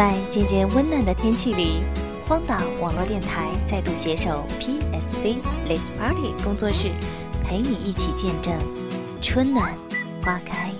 在渐渐温暖的天气里，荒岛网络电台再度携手 PSC Let's Party 工作室，陪你一起见证春暖花开。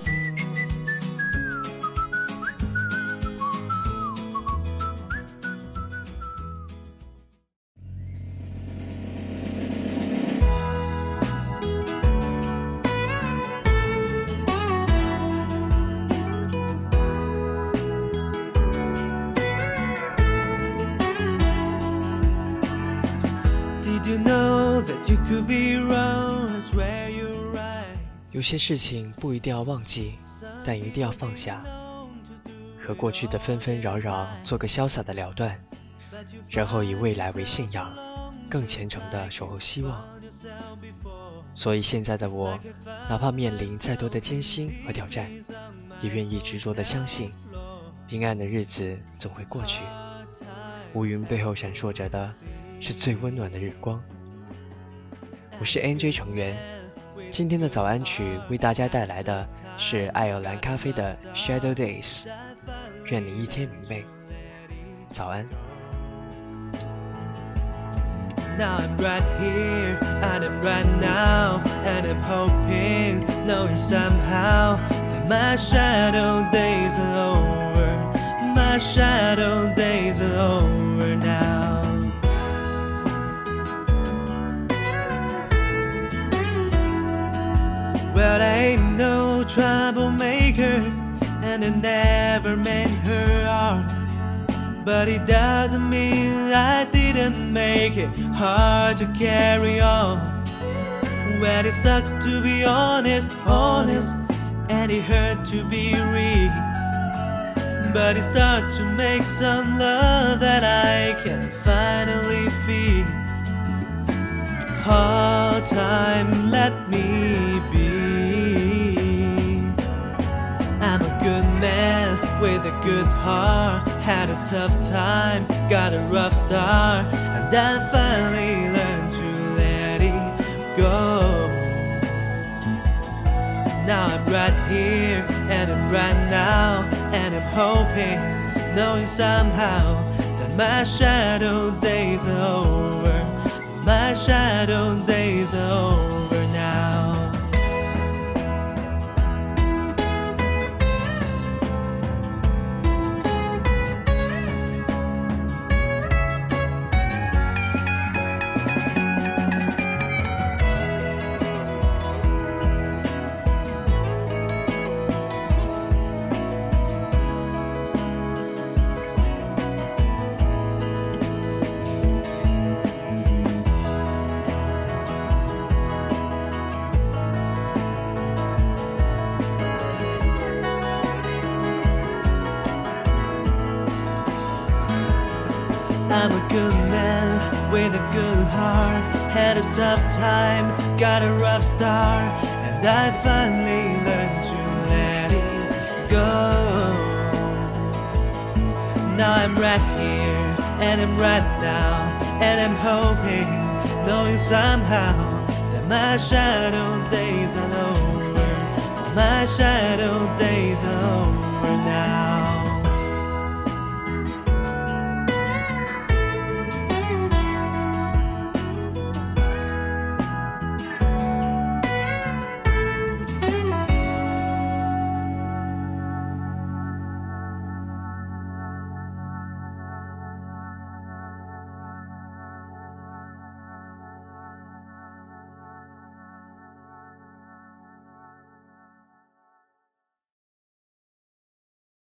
有些事情不一定要忘记，但一定要放下，和过去的纷纷扰扰做个潇洒的了断，然后以未来为信仰，更虔诚地守候希望。所以现在的我，哪怕面临再多的艰辛和挑战，也愿意执着地相信，平安的日子总会过去。乌云背后闪烁着的，是最温暖的日光。我是 NJ 成员，今天的早安曲为大家带来的是爱尔兰咖啡的 Shadow Days，愿你一天明媚，早安。Well, I ain't no troublemaker, and I never meant her harm. But it doesn't mean I didn't make it hard to carry on. Well, it sucks to be honest, honest, and it hurt to be real. But it starts to make some love that I can finally with a good heart. Had a tough time, got a rough start, and I finally learned to let it go. Now I'm right here, and I'm right now, and I'm hoping, knowing somehow that my shadow days are over. My shadow days I'm a good man with a good heart. Had a tough time, got a rough start, and I finally learned to let it go. Now I'm right here, and I'm right now, and I'm hoping, knowing somehow that my shadow days are over. My shadow.